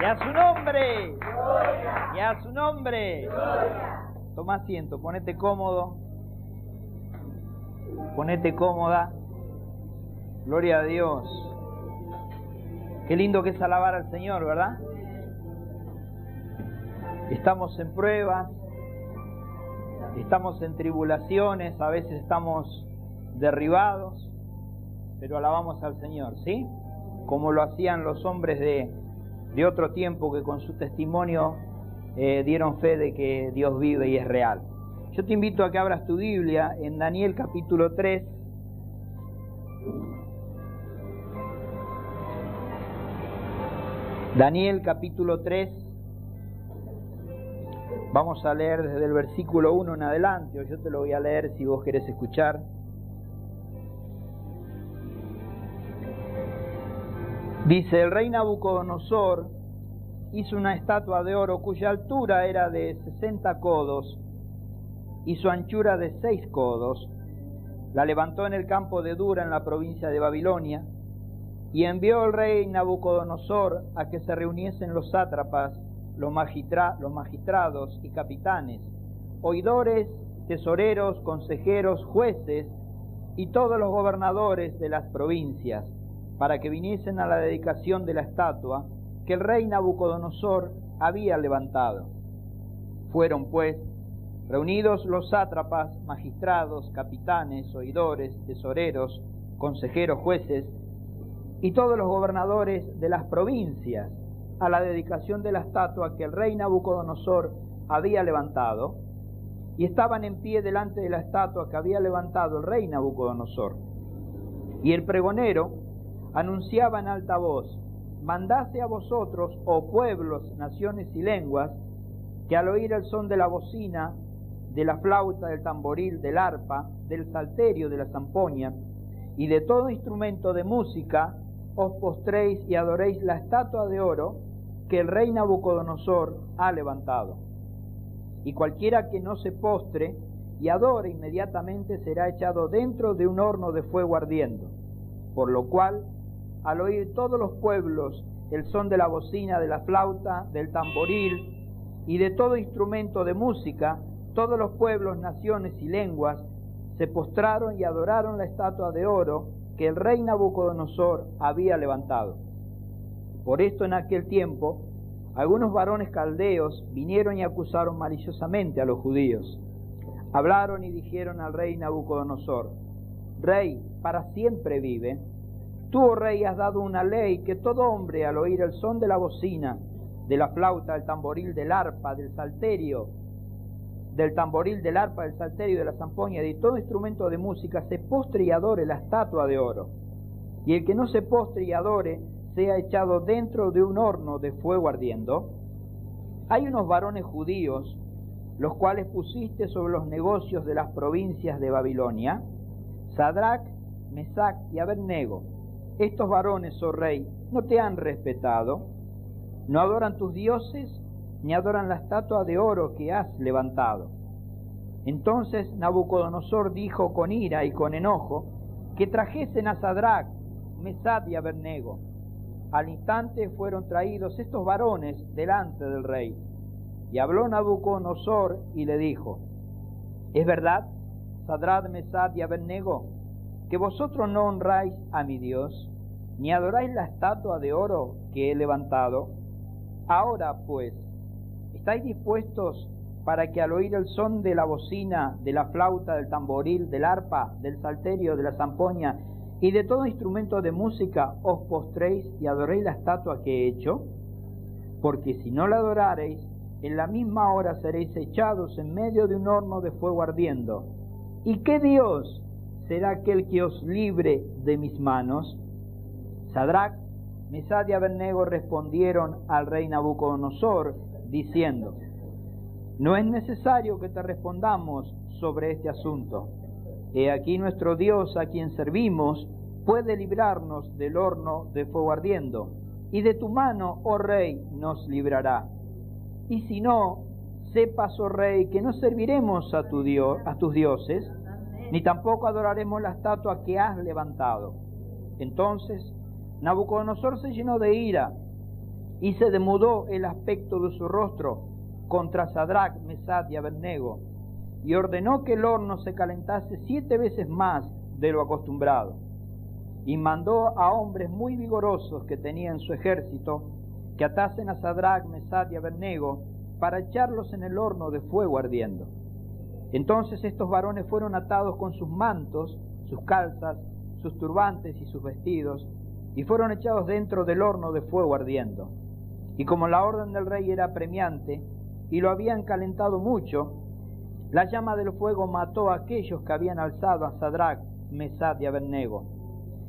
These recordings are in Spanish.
Y a su nombre. Y a su nombre. Toma asiento, ponete cómodo. Ponete cómoda. Gloria a Dios. Qué lindo que es alabar al Señor, ¿verdad? Estamos en pruebas, estamos en tribulaciones, a veces estamos derribados, pero alabamos al Señor, ¿sí? Como lo hacían los hombres de, de otro tiempo que con su testimonio eh, dieron fe de que Dios vive y es real. Yo te invito a que abras tu Biblia en Daniel capítulo 3. Daniel capítulo 3. Vamos a leer desde el versículo 1 en adelante, o yo te lo voy a leer si vos querés escuchar. Dice, el rey Nabucodonosor hizo una estatua de oro cuya altura era de 60 codos y su anchura de 6 codos. La levantó en el campo de Dura en la provincia de Babilonia y envió el rey Nabucodonosor a que se reuniesen los sátrapas, los, los magistrados y capitanes, oidores, tesoreros, consejeros, jueces y todos los gobernadores de las provincias para que viniesen a la dedicación de la estatua que el rey Nabucodonosor había levantado. Fueron, pues, reunidos los sátrapas, magistrados, capitanes, oidores, tesoreros, consejeros, jueces, y todos los gobernadores de las provincias a la dedicación de la estatua que el rey Nabucodonosor había levantado, y estaban en pie delante de la estatua que había levantado el rey Nabucodonosor. Y el pregonero, anunciaba en alta voz, mandase a vosotros, oh pueblos, naciones y lenguas, que al oír el son de la bocina, de la flauta, del tamboril, del arpa, del salterio, de la zampoña, y de todo instrumento de música, os postréis y adoréis la estatua de oro que el rey Nabucodonosor ha levantado. Y cualquiera que no se postre y adore inmediatamente será echado dentro de un horno de fuego ardiendo, por lo cual al oír todos los pueblos el son de la bocina, de la flauta, del tamboril y de todo instrumento de música, todos los pueblos, naciones y lenguas se postraron y adoraron la estatua de oro que el rey Nabucodonosor había levantado. Por esto en aquel tiempo algunos varones caldeos vinieron y acusaron maliciosamente a los judíos. Hablaron y dijeron al rey Nabucodonosor, Rey, para siempre vive Tú, oh rey, has dado una ley que todo hombre al oír el son de la bocina, de la flauta, del tamboril, del arpa, del salterio, del tamboril, del arpa, del salterio, de la zampoña, de todo instrumento de música, se postre y adore la estatua de oro. Y el que no se postre y adore, sea echado dentro de un horno de fuego ardiendo. Hay unos varones judíos, los cuales pusiste sobre los negocios de las provincias de Babilonia, Sadrach, Mesach y Abednego estos varones, oh rey, no te han respetado, no adoran tus dioses, ni adoran la estatua de oro que has levantado. Entonces Nabucodonosor dijo con ira y con enojo que trajesen a Sadrach, Mesad y Abednego. Al instante fueron traídos estos varones delante del rey. Y habló Nabucodonosor y le dijo, ¿es verdad, Sadrach, Mesad y Abednego, que vosotros no honráis a mi Dios, ni adoráis la estatua de oro que he levantado. Ahora pues, ¿estáis dispuestos para que al oír el son de la bocina, de la flauta, del tamboril, del arpa, del salterio, de la zampoña y de todo instrumento de música os postréis y adoréis la estatua que he hecho? Porque si no la adorareis, en la misma hora seréis echados en medio de un horno de fuego ardiendo. ¿Y qué Dios será aquel que os libre de mis manos. Sadrach, Mesad y Abednego respondieron al rey Nabucodonosor, diciendo, No es necesario que te respondamos sobre este asunto. He aquí nuestro Dios a quien servimos puede librarnos del horno de fuego ardiendo, y de tu mano, oh rey, nos librará. Y si no, sepas, oh rey, que no serviremos a, tu Dios, a tus dioses, ni tampoco adoraremos la estatua que has levantado. Entonces Nabucodonosor se llenó de ira y se demudó el aspecto de su rostro contra Sadrach, Mesad y Abednego, y ordenó que el horno se calentase siete veces más de lo acostumbrado. Y mandó a hombres muy vigorosos que tenía en su ejército que atasen a Sadrach, Mesad y Abednego para echarlos en el horno de fuego ardiendo. Entonces estos varones fueron atados con sus mantos, sus calzas, sus turbantes y sus vestidos, y fueron echados dentro del horno de fuego ardiendo. Y como la orden del rey era premiante, y lo habían calentado mucho, la llama del fuego mató a aquellos que habían alzado a Sadrach, Mesad y Abednego.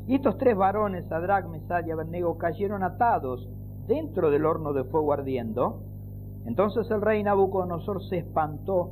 Y estos tres varones, Sadrach, Mesad y Abednego, cayeron atados dentro del horno de fuego ardiendo. Entonces el rey Nabucodonosor se espantó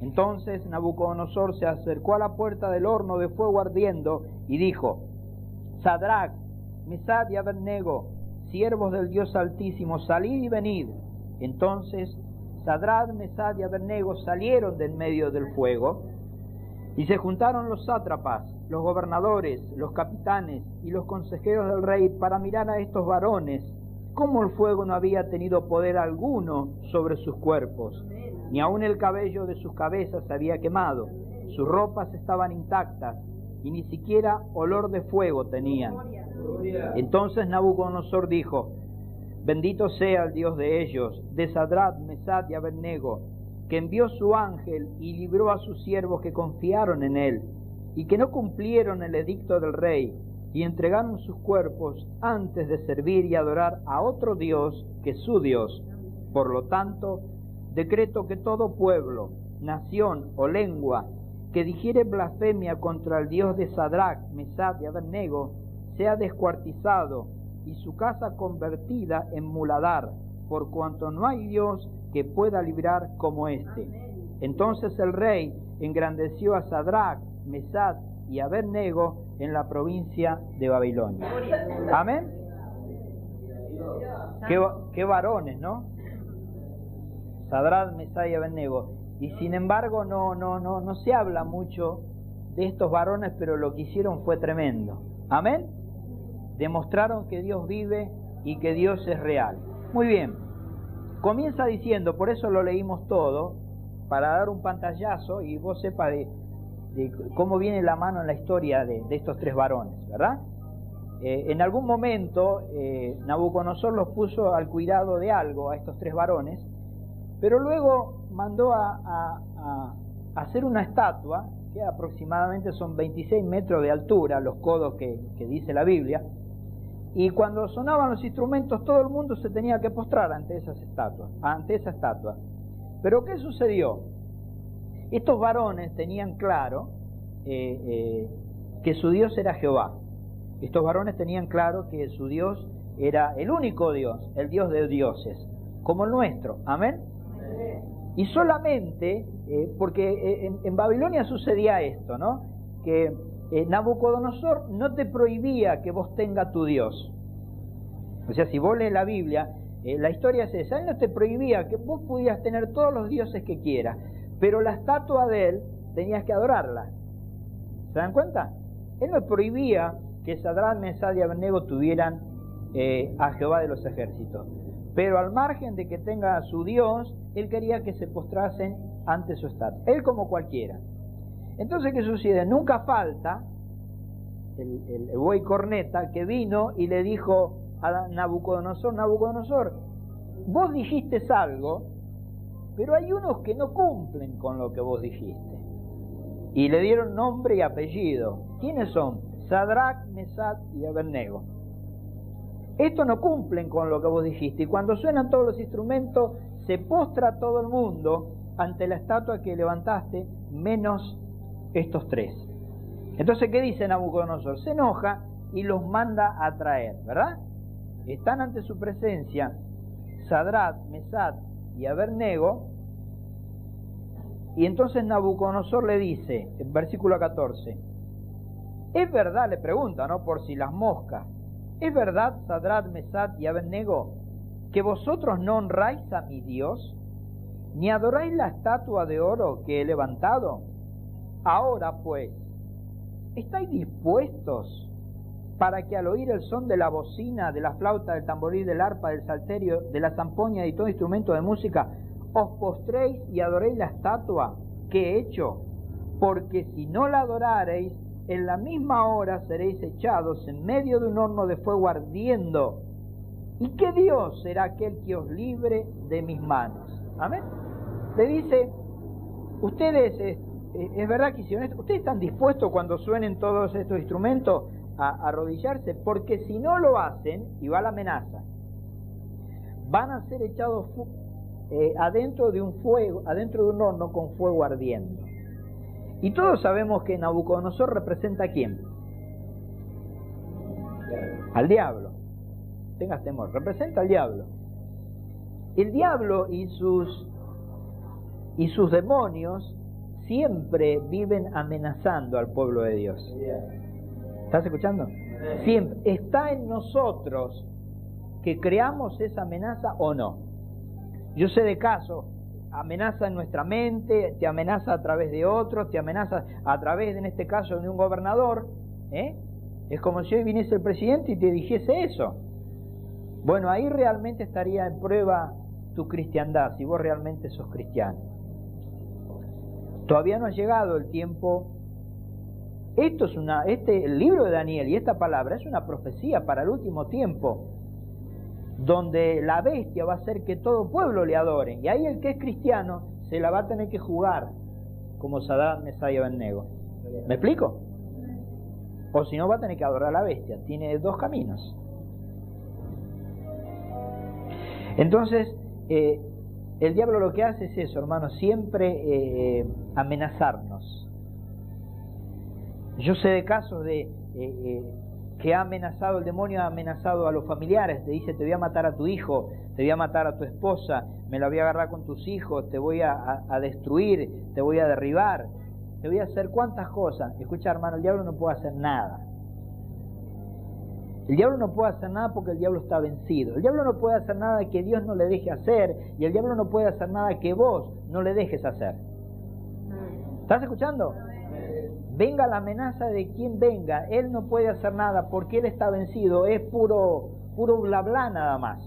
Entonces Nabucodonosor se acercó a la puerta del horno de fuego ardiendo y dijo, Sadrach, Mesad y Abednego, siervos del Dios Altísimo, salid y venid. Entonces Sadrach, Mesad y Abednego salieron de en medio del fuego y se juntaron los sátrapas, los gobernadores, los capitanes y los consejeros del rey para mirar a estos varones, cómo el fuego no había tenido poder alguno sobre sus cuerpos, ni aun el cabello de sus cabezas se había quemado, sus ropas estaban intactas y ni siquiera olor de fuego tenían. Entonces Nabucodonosor dijo, Bendito sea el Dios de ellos, de Sadrat, Mesad y Abednego, que envió su ángel y libró a sus siervos que confiaron en él, y que no cumplieron el edicto del rey, y entregaron sus cuerpos antes de servir y adorar a otro Dios que su Dios. Por lo tanto, decreto que todo pueblo, nación o lengua que dijere blasfemia contra el Dios de Sadrach, Mesad y Abednego sea descuartizado y su casa convertida en muladar, por cuanto no hay Dios que pueda librar como éste. Entonces el rey engrandeció a Sadrach, Mesad y Abednego en la provincia de Babilonia. Amén. Qué, varones, ¿no? Sadrach, Mesad y Abednego. Y sin embargo no, no, no, no se habla mucho de estos varones, pero lo que hicieron fue tremendo. Amén. Demostraron que Dios vive y que Dios es real. Muy bien. Comienza diciendo, por eso lo leímos todo, para dar un pantallazo y vos sepas de, cómo viene la mano en la historia de, estos tres varones, ¿verdad? Eh, en algún momento eh, Nabucodonosor los puso al cuidado de algo a estos tres varones, pero luego mandó a, hacer una estatua, que aproximadamente son 26 metros de altura, los codos que dice la Biblia, y cuando sonaban los instrumentos, todo el mundo se tenía que postrar ante esas estatuas, ante esa estatua. Pero ¿qué sucedió? Estos varones tenían claro eh, eh, que su Dios era Jehová. Estos varones tenían claro que su Dios era el único Dios, el Dios de dioses, como el nuestro. Amén. Y solamente, eh, porque en, en, Babilonia sucedía esto, ¿no? Que eh, Nabucodonosor no te prohibía que vos tengas tu Dios. O sea, si vos lees la Biblia, eh, la historia es esa. Él no te prohibía que vos pudieras tener todos los dioses que quieras, pero la estatua de él tenías que adorarla. ¿Se dan cuenta? Él no prohibía que Sadrán, Mesad y Abednego tuvieran eh, a Jehová de los ejércitos. Pero al margen de que tenga a su Dios, él quería que se postrasen ante su estatua. Él como cualquiera. Entonces, ¿qué sucede? Nunca falta el, el, buey corneta que vino y le dijo a Nabucodonosor, Nabucodonosor, vos dijiste algo, pero hay unos que no cumplen con lo que vos dijiste. Y le dieron nombre y apellido. ¿Quiénes son? Sadrach, Mesad y Abednego. Estos no cumplen con lo que vos dijiste. Y cuando suenan todos los instrumentos, se postra todo el mundo ante la estatua que levantaste, menos estos tres. Entonces, ¿qué dice Nabucodonosor? Se enoja y los manda a traer, ¿verdad? Están ante su presencia Sadrat, Mesad y Abernego, Y entonces Nabucodonosor le dice, en versículo 14, ¿es verdad, le pregunta, ¿no? Por si las moscas, ¿es verdad, Sadrat, Mesad y Abednego, que vosotros no honráis a mi Dios, ni adoráis la estatua de oro que he levantado? Ahora pues, ¿estáis dispuestos para que al oír el son de la bocina, de la flauta, del tamboril, del arpa, del salterio, de la zampoña y todo instrumento de música, os postréis y adoréis la estatua que he hecho? Porque si no la adorareis, en la misma hora seréis echados en medio de un horno de fuego ardiendo. ¿Y qué Dios será aquel que os libre de mis manos? Amén. Le dice, ustedes, eh, es, verdad que hicieron esto, ustedes están dispuestos cuando suenen todos estos instrumentos a arrodillarse, porque si no lo hacen, y va la amenaza, van a ser echados eh, adentro de un fuego, adentro de un horno con fuego ardiendo. Y todos sabemos que Nabucodonosor representa a quién? Al diablo. Tengas temor, representa al diablo. El diablo y sus y sus demonios siempre viven amenazando al pueblo de Dios. ¿Estás escuchando? Siempre está en nosotros que creamos esa amenaza o no. Yo sé de casos, amenaza en nuestra mente, te amenaza a través de otros, te amenaza a través, en este caso, de un gobernador. ¿eh? Es como si hoy viniese el presidente y te dijese eso. Bueno, ahí realmente estaría en prueba tu cristiandad, si vos realmente sos cristiano. Todavía no ha llegado el tiempo. Esto es una, este, el libro de Daniel y esta palabra es una profecía para el último tiempo donde la bestia va a hacer que todo pueblo le adore. Y ahí el que es cristiano se la va a tener que jugar como Saddam Mesaya Bennego. ¿Me explico? O si no va a tener que adorar a la bestia. Tiene dos caminos. Entonces, eh, el diablo lo que hace es eso, hermano, siempre eh, amenazarnos. Yo sé de casos de eh, que ha amenazado, el demonio ha amenazado a los familiares, te dice te voy a matar a tu hijo, te voy a matar a tu esposa, me la voy a agarrar con tus hijos, te voy a, destruir, te voy a derribar, te voy a hacer cuantas cosas. Escucha hermano, el diablo no puede hacer nada. El diablo no puede hacer nada porque el diablo está vencido. El diablo no puede hacer nada que Dios no le deje hacer y el diablo no puede hacer nada que vos no le dejes hacer. ¿Estás escuchando? venga la amenaza de quien venga, él no puede hacer nada porque él está vencido, es puro, puro bla bla nada más.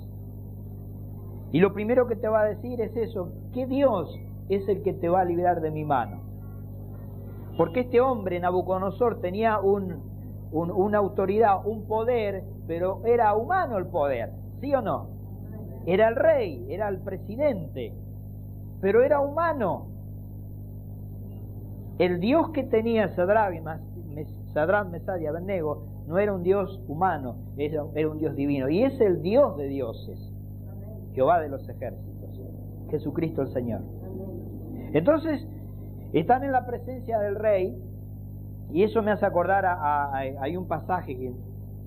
Y lo primero que te va a decir es eso, que Dios es el que te va a liberar de mi mano. Porque este hombre, Nabucodonosor, tenía un, una autoridad, un poder, pero era humano el poder, ¿sí o no? Era el rey, era el presidente, pero era humano. El Dios que tenía Sadrán, Mesad y Abednego no era un Dios humano, era, un Dios divino. Y es el Dios de dioses, Jehová de los ejércitos, Jesucristo el Señor. Entonces, están en la presencia del rey, y eso me hace acordar a, hay un pasaje que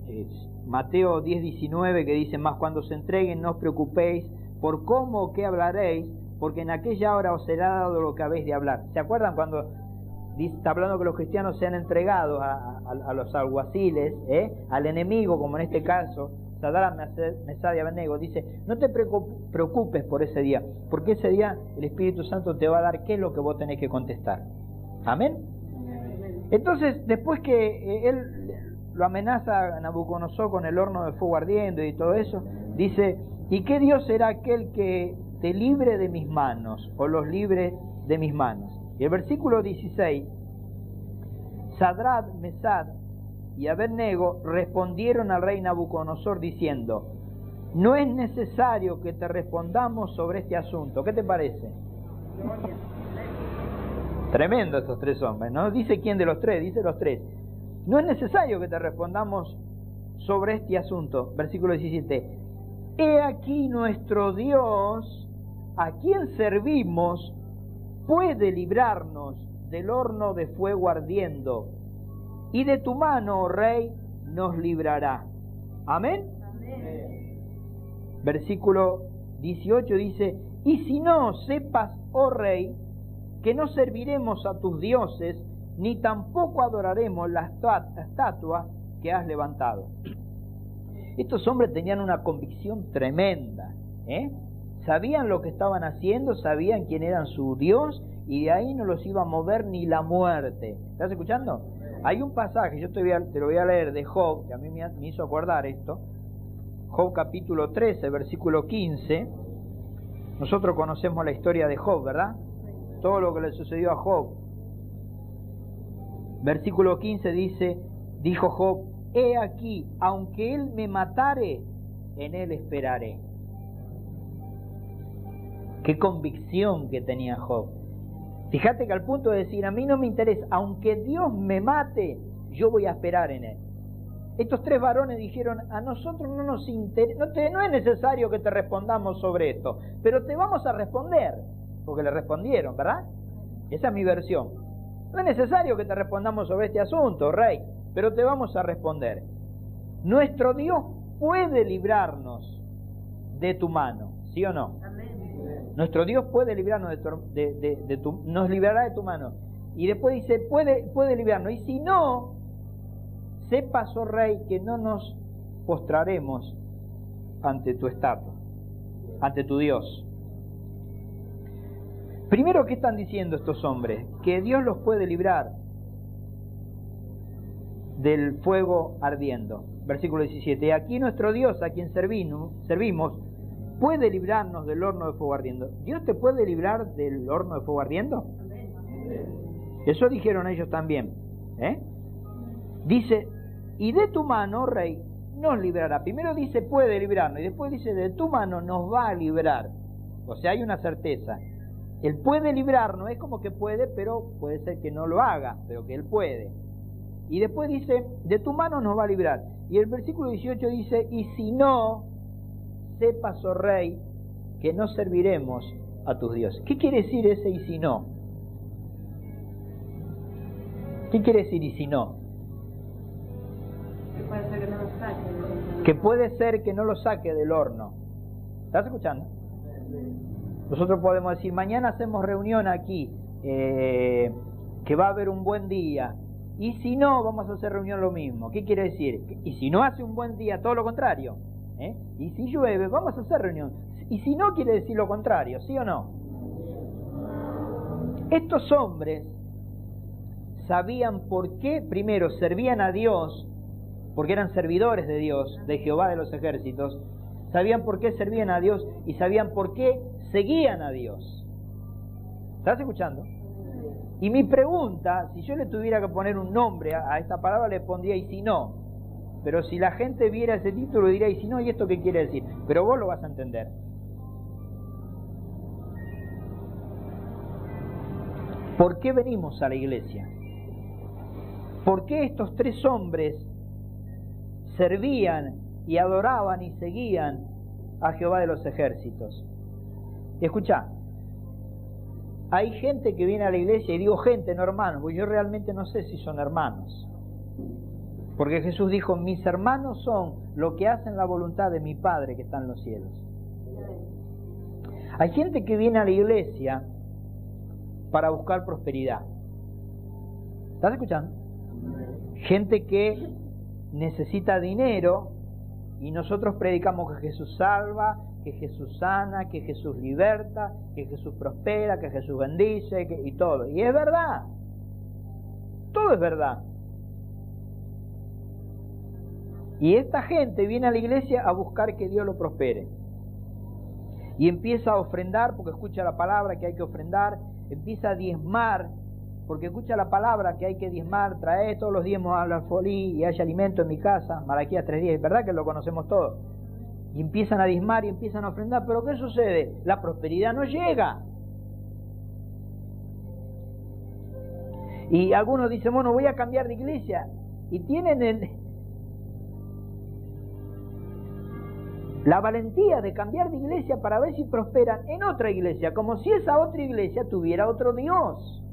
es Mateo 10, 19 que dice, más cuando se entreguen no os preocupéis por cómo o qué hablaréis, porque en aquella hora os será dado lo que habéis de hablar. ¿Se acuerdan cuando está hablando que los cristianos sean entregados a, los alguaciles, ¿eh? al enemigo, como en este caso, Sadara Mesadia Benego, dice, no te preocupes por ese día, porque ese día el Espíritu Santo te va a dar qué es lo que vos tenés que contestar. Amén. Entonces, después que eh, él lo amenaza a Nabucodonosor con el horno de fuego ardiendo y todo eso, dice, ¿y qué Dios será aquel que te libre de mis manos o los libre de mis manos? Y el versículo 16, Sadrad, Mesad y Abednego respondieron al rey Nabucodonosor diciendo, no es necesario que te respondamos sobre este asunto. ¿Qué te parece? Tremendo estos tres hombres, ¿no? Dice quién de los tres, dice los tres. No es necesario que te respondamos sobre este asunto. Versículo 17. He aquí nuestro Dios, a quien servimos, puede librarnos del horno de fuego ardiendo, y de tu mano, oh rey, nos librará. Amén. Versículo 18 dice, y si no sepas, oh rey, que no serviremos a tus dioses, ni tampoco adoraremos la estatua que has levantado. Estos hombres tenían una convicción tremenda. ¿eh? Sabían lo que estaban haciendo, sabían quién era su Dios y de ahí no los iba a mover ni la muerte. ¿Estás escuchando? Hay un pasaje, yo te, te lo voy a leer de Job, que a mí me, me hizo acordar esto. Job capítulo 13, versículo 15. Nosotros conocemos la historia de Job, ¿verdad? Todo lo que le sucedió a Job. Versículo 15 dice, dijo Job, he aquí, aunque él me matare, en él esperaré. Qué convicción que tenía Job. Fíjate que al punto de decir, a mí no me interesa, aunque Dios me mate, yo voy a esperar en él. Estos tres varones dijeron, a nosotros no nos interesa, no, es necesario que te respondamos sobre esto, pero te vamos a responder, porque le respondieron, ¿verdad? Esa es mi versión. No es necesario que te respondamos sobre este asunto, rey, pero te vamos a responder. Nuestro Dios puede librarnos de tu mano, ¿sí o no? Nuestro Dios puede librarnos de tu, nos librará de tu mano. Y después dice, puede, puede librarnos. Y si no, sepas, oh rey, que no nos postraremos ante tu estatua, ante tu Dios. Primero, ¿qué están diciendo estos hombres? Que Dios los puede librar del fuego ardiendo. Versículo 17. Aquí nuestro Dios, a quien servimos, puede librarnos del horno de fuego ardiendo. ¿Dios te puede librar del horno de fuego ardiendo? Eso dijeron ellos también. ¿eh? Dice, y de tu mano, rey, nos librará. Primero dice puede librarnos y después dice de tu mano nos va a librar. O sea, hay una certeza. Él puede librarnos, es como que puede, pero puede ser que no lo haga, pero que Él puede. Y después dice, de tu mano nos va a librar. Y el versículo 18 dice, y si no, sepas, oh rey, que no serviremos a tus dioses. ¿Qué quiere decir ese y si no? ¿Qué quiere decir y si no? que puede ser que no lo saque del horno. ¿Estás escuchando? Nosotros podemos decir, mañana hacemos reunión aquí, eh, que va a haber un buen día. Y si no, vamos a hacer reunión lo mismo. ¿Qué quiere decir? Y si no hace un buen día, todo lo contrario. ¿eh? Y si llueve, vamos a hacer reunión. Y si no, quiere decir lo contrario, ¿sí o no? Estos hombres sabían por qué, primero, servían a Dios porque eran servidores de Dios, de Jehová de los ejércitos, sabían por qué servían a Dios y sabían por qué seguían a Dios. ¿Estás escuchando? Y mi pregunta, si yo le tuviera que poner un nombre a, esta palabra, le pondría y si no. Pero si la gente viera ese título, diría y si no, ¿y esto qué quiere decir? Pero vos lo vas a entender. ¿Por qué venimos a la iglesia? ¿Por qué estos tres hombres servían y adoraban y seguían a Jehová de los ejércitos. Escucha, hay gente que viene a la iglesia y digo gente, no hermanos, porque yo realmente no sé si son hermanos. Porque Jesús dijo, mis hermanos son lo que hacen la voluntad de mi Padre que está en los cielos. Hay gente que viene a la iglesia para buscar prosperidad. ¿Estás escuchando? Gente que necesita dinero y nosotros predicamos que Jesús salva, que Jesús sana, que Jesús liberta, que Jesús prospera, que Jesús bendice y todo. Y es verdad. Todo es verdad. Y esta gente viene a la iglesia a buscar que Dios lo prospere. Y empieza a ofrendar, porque escucha la palabra que hay que ofrendar, empieza a diezmar porque escucha la palabra que hay que diezmar, trae todos los diezmos al alfolí y hay alimento en mi casa, Malaquías 3.10, ¿verdad que lo conocemos todos? Y empiezan a diezmar y empiezan a ofrendar, pero ¿qué sucede? La prosperidad no llega. Y algunos dicen, bueno, voy a cambiar de iglesia. Y tienen el, la valentía de cambiar de iglesia para ver si prosperan en otra iglesia, como si esa otra iglesia tuviera otro Dios.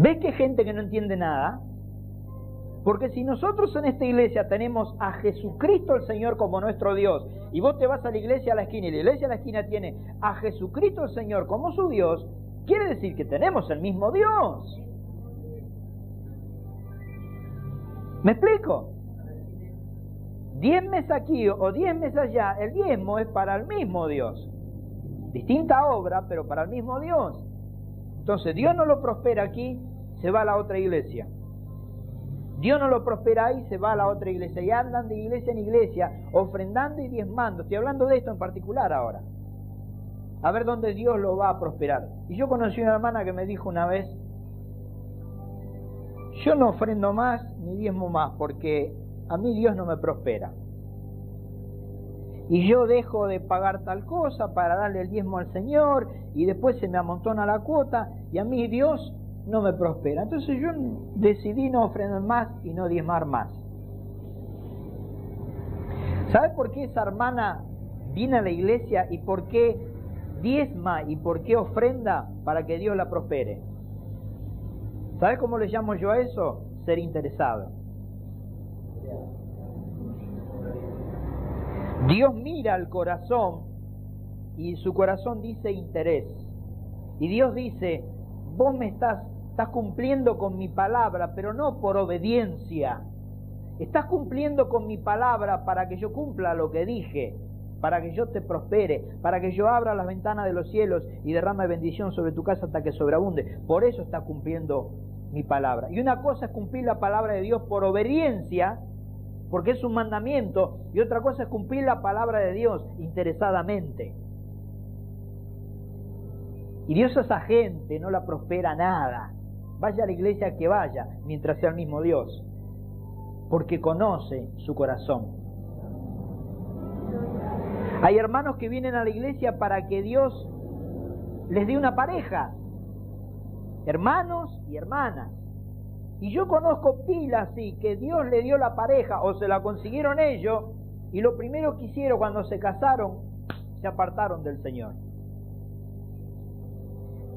¿Ves que gente que no entiende nada? Porque si nosotros en esta iglesia tenemos a Jesucristo el Señor como nuestro Dios, y vos te vas a la iglesia a la esquina y la iglesia a la esquina tiene a Jesucristo el Señor como su Dios, quiere decir que tenemos el mismo Dios. ¿Me explico? Diez meses aquí o diez meses allá, el diezmo es para el mismo Dios. Distinta obra, pero para el mismo Dios. Entonces, Dios no lo prospera aquí, se va a la otra iglesia. Dios no lo prospera ahí, se va a la otra iglesia. Y andan de iglesia en iglesia, ofrendando y diezmando. Estoy hablando de esto en particular ahora. A ver dónde Dios lo va a prosperar. Y yo conocí una hermana que me dijo una vez, yo no ofrendo más ni diezmo más porque a mí Dios no me prospera. Y yo dejo de pagar tal cosa para darle el diezmo al Señor y después se me amontona la cuota y a mí Dios no me prospera. Entonces yo decidí no ofrendar más y no diezmar más. ¿Sabe por qué esa hermana viene a la iglesia y por qué diezma y por qué ofrenda para que Dios la prospere? ¿Sabe cómo le llamo yo a eso? Ser interesado. Dios mira al corazón y su corazón dice interés. Y Dios dice, vos me estás, estás cumpliendo con mi palabra, pero no por obediencia. Estás cumpliendo con mi palabra para que yo cumpla lo que dije, para que yo te prospere, para que yo abra las ventanas de los cielos y derrame bendición sobre tu casa hasta que sobreabunde. Por eso está cumpliendo mi palabra. Y una cosa es cumplir la palabra de Dios por obediencia, porque es un mandamiento, y otra cosa es cumplir la palabra de Dios interesadamente. Y Dios a esa gente no la prospera nada. Vaya a la iglesia que vaya, mientras sea el mismo Dios, porque conoce su corazón. Hay hermanos que vienen a la iglesia para que Dios les dé una pareja, hermanos y hermanas. Y yo conozco pilas así, que Dios le dio la pareja o se la consiguieron ellos y lo primero que hicieron cuando se casaron, se apartaron del Señor.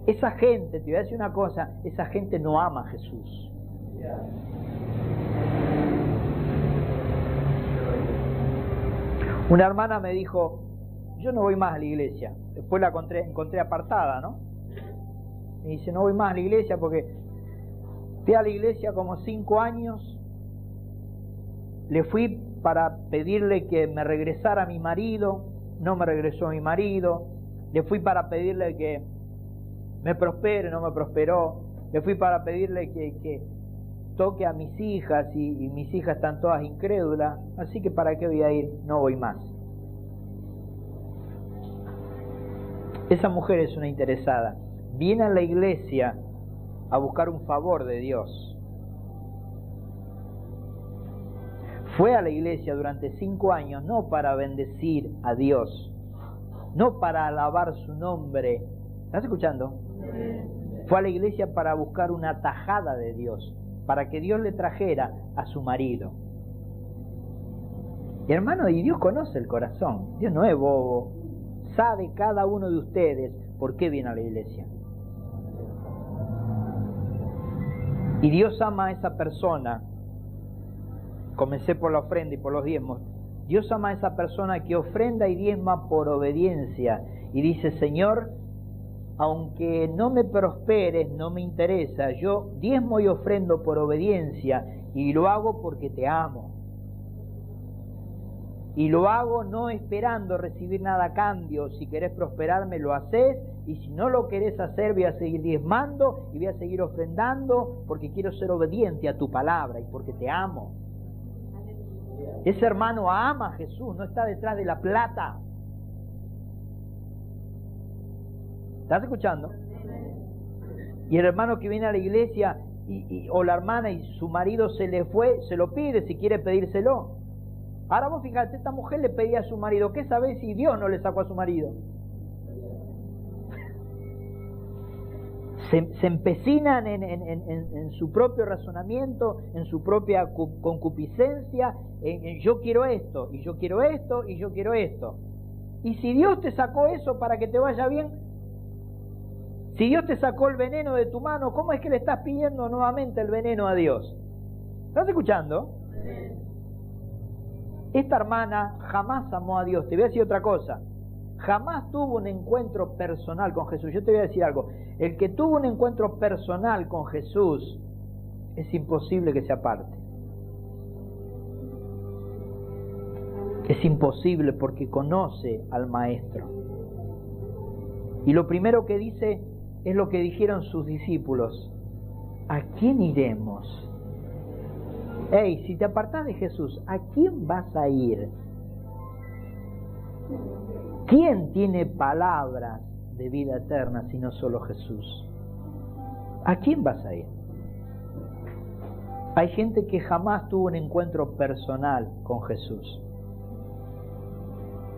Esa gente, te voy a decir una cosa, esa gente no ama a Jesús. Una hermana me dijo, yo no voy más a la iglesia. Después la encontré, encontré apartada, ¿no? Me dice, no voy más a la iglesia porque fui a la iglesia como cinco años, le fui para pedirle que me regresara mi marido, no me regresó mi marido, le fui para pedirle que me prospere, no me prosperó, le fui para pedirle que, toque a mis hijas y, y mis hijas están todas incrédulas, así que para qué voy a ir, no voy más. Esa mujer es una interesada viene a la iglesia a buscar un favor de Dios. Fue a la iglesia durante cinco años no para bendecir a Dios, no para alabar su nombre. ¿Estás escuchando? Fue a la iglesia para buscar una tajada de Dios, para que Dios le trajera a su marido. Y hermano, y Dios conoce el corazón, Dios no es bobo, sabe cada uno de ustedes por qué viene a la iglesia. Y Dios ama a esa persona. Comencé por la ofrenda y por los diezmos. Dios ama a esa persona que ofrenda y diezma por obediencia. Y dice, Señor, aunque no me prosperes, no me interesa. Yo diezmo y ofrendo por obediencia y lo hago porque te amo. Y lo hago no esperando recibir nada a cambio. Si querés prosperarme, lo haces. Y si no lo querés hacer, voy a seguir diezmando y voy a seguir ofrendando porque quiero ser obediente a tu palabra y porque te amo. Ese hermano ama a Jesús, no está detrás de la plata. ¿Estás escuchando? Y el hermano que viene a la iglesia y, o la hermana y su marido se le fue, se lo pide si quiere pedírselo. Ahora vos fíjate, esta mujer le pedía a su marido, ¿qué sabés si Dios no le sacó a su marido? Se, empecinan en, su propio razonamiento, en su propia concupiscencia, en, yo quiero esto, y yo quiero esto, y yo quiero esto. Y si Dios te sacó eso para que te vaya bien, si Dios te sacó el veneno de tu mano, ¿cómo es que le estás pidiendo nuevamente el veneno a Dios? ¿Estás escuchando? Esta hermana jamás amó a Dios. Te voy a decir otra cosa. Jamás tuvo un encuentro personal con Jesús. Yo te voy a decir algo. El que tuvo un encuentro personal con Jesús es imposible que se aparte. Es imposible porque conoce al Maestro. Y lo primero que dice es lo que dijeron sus discípulos. ¿A quién iremos? Hey, si te apartas de Jesús, ¿a quién vas a ir? ¿Quién tiene palabras de vida eterna si no solo Jesús? ¿A quién vas a ir? Hay gente que jamás tuvo un encuentro personal con Jesús.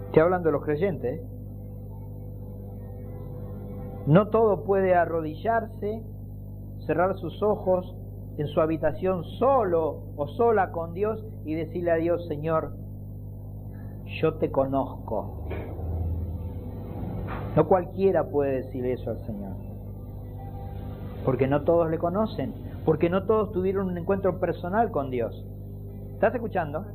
Estoy hablando de los creyentes. ¿eh? No todo puede arrodillarse, cerrar sus ojos en su habitación solo o sola con Dios y decirle a Dios, Señor, yo te conozco. No cualquiera puede decir eso al Señor. Porque no todos le conocen. Porque no todos tuvieron un encuentro personal con Dios. ¿Estás escuchando?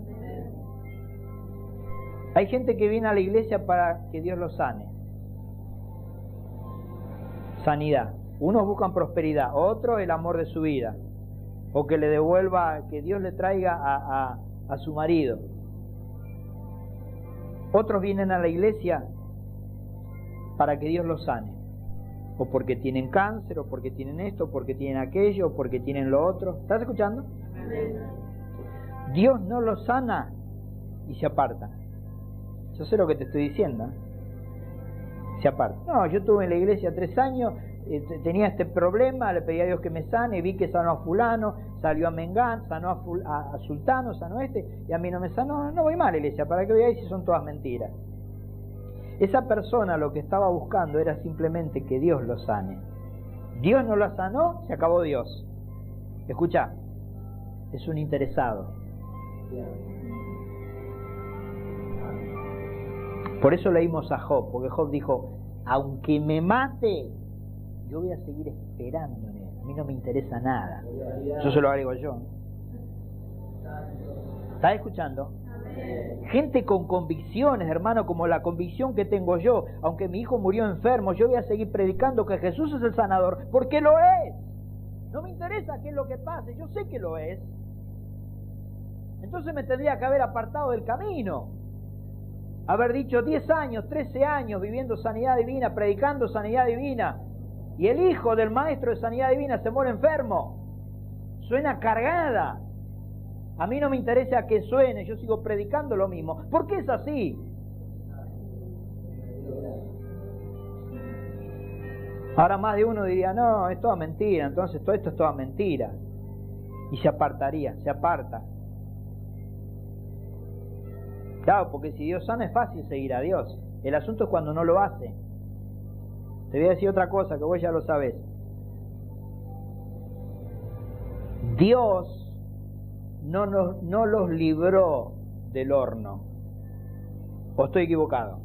Hay gente que viene a la iglesia para que Dios los sane. Sanidad. Unos buscan prosperidad, otros el amor de su vida. O que le devuelva, que Dios le traiga a, a su marido. Otros vienen a la iglesia para que Dios los sane. O porque tienen cáncer, o porque tienen esto, o porque tienen aquello, o porque tienen lo otro. ¿Estás escuchando? Dios no los sana y se aparta. Yo sé lo que te estoy diciendo. ¿eh? Se. No, yo estuve en la iglesia tres años, eh, tenía este problema, le pedí a Dios que me sane, vi que sanó a fulano, salió a Mengán, sanó a, a, Sultano, sanó a este, y a mí no me sanó. No voy mal, iglesia, ¿para que veáis si son todas mentiras? Esa persona lo que estaba buscando era simplemente que Dios lo sane. Dios no lo sanó, se acabó Dios. Escucha, es un interesado. Por eso leímos a Job, porque Job dijo, aunque me mate, yo voy a seguir esperando A mí no me interesa nada. Eso se lo agrego yo. ¿Estás escuchando? Gente con convicciones, hermano, como la convicción que tengo yo. Aunque mi hijo murió enfermo, yo voy a seguir predicando que Jesús es el sanador, porque lo es. No me interesa qué es lo que pase, yo sé que lo es. Entonces me tendría que haber apartado del camino. Haber dicho 10 años, 13 años viviendo sanidad divina, predicando sanidad divina. Y el hijo del maestro de sanidad divina se muere enfermo. Suena cargada. A mí no me interesa que suene, yo sigo predicando lo mismo. ¿Por qué es así? Ahora más de uno diría, no, es toda mentira, entonces todo esto es toda mentira. Y se apartaría, se aparta. Claro, porque si Dios sana es fácil seguir a Dios. El asunto es cuando no lo hace. Te voy a decir otra cosa que vos ya lo sabes. Dios no, no los libró del horno. ¿O estoy equivocado?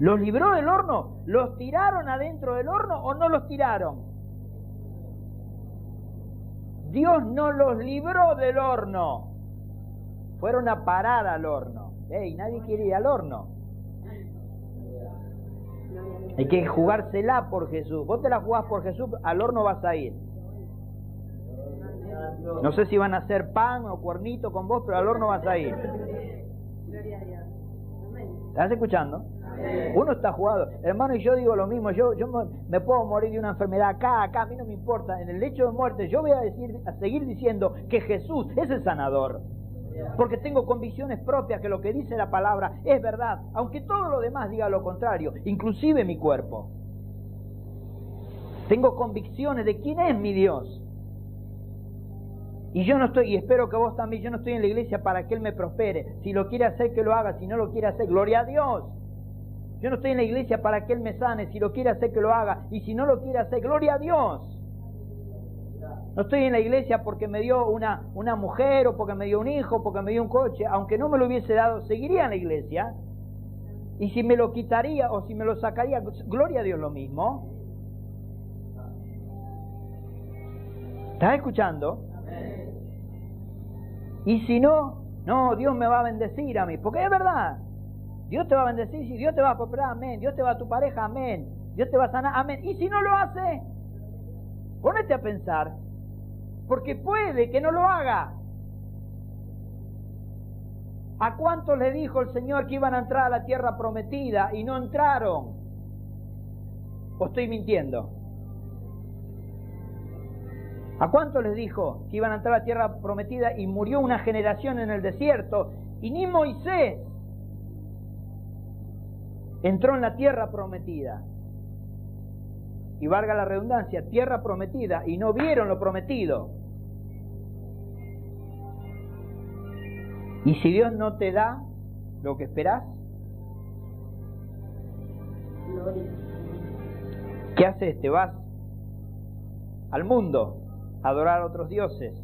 ¿Los libró del horno? ¿Los tiraron adentro del horno o no los tiraron? Dios no los libró del horno. Fueron a parar al horno. ¡Ey! Nadie quiere ir al horno. Hay que jugársela por Jesús. Vos te la jugás por Jesús, al horno vas a ir. No sé si van a hacer pan o cuernito con vos, pero al horno vas a ir. ¿Estás escuchando? Uno está jugado. Hermano, y yo digo lo mismo. Yo, yo me puedo morir de una enfermedad acá, acá, a mí no me importa. En el lecho de muerte, yo voy a, decir, a seguir diciendo que Jesús es el sanador. Porque tengo convicciones propias que lo que dice la palabra es verdad, aunque todo lo demás diga lo contrario, inclusive mi cuerpo. Tengo convicciones de quién es mi Dios. Y yo no estoy, y espero que vos también, yo no estoy en la iglesia para que Él me prospere. Si lo quiere hacer, que lo haga. Si no lo quiere hacer, gloria a Dios. Yo no estoy en la iglesia para que Él me sane. Si lo quiere hacer, que lo haga. Y si no lo quiere hacer, gloria a Dios. No estoy en la iglesia porque me dio una, una mujer o porque me dio un hijo, porque me dio un coche. Aunque no me lo hubiese dado, seguiría en la iglesia. Y si me lo quitaría o si me lo sacaría, gloria a Dios lo mismo. ¿Estás escuchando? Y si no, no, Dios me va a bendecir a mí, porque es verdad. Dios te va a bendecir, si Dios te va a prosperar, amén. Dios te va a tu pareja, amén. Dios te va a sanar, amén. Y si no lo hace, ponete a pensar, porque puede que no lo haga. ¿A cuántos le dijo el Señor que iban a entrar a la tierra prometida y no entraron? ¿O estoy mintiendo? ¿A cuántos les dijo que iban a entrar a la tierra prometida y murió una generación en el desierto? Y ni Moisés entró en la tierra prometida. Y valga la redundancia, tierra prometida, y no vieron lo prometido. Y si Dios no te da lo que esperás, ¿qué haces? Te vas al mundo a adorar a otros dioses.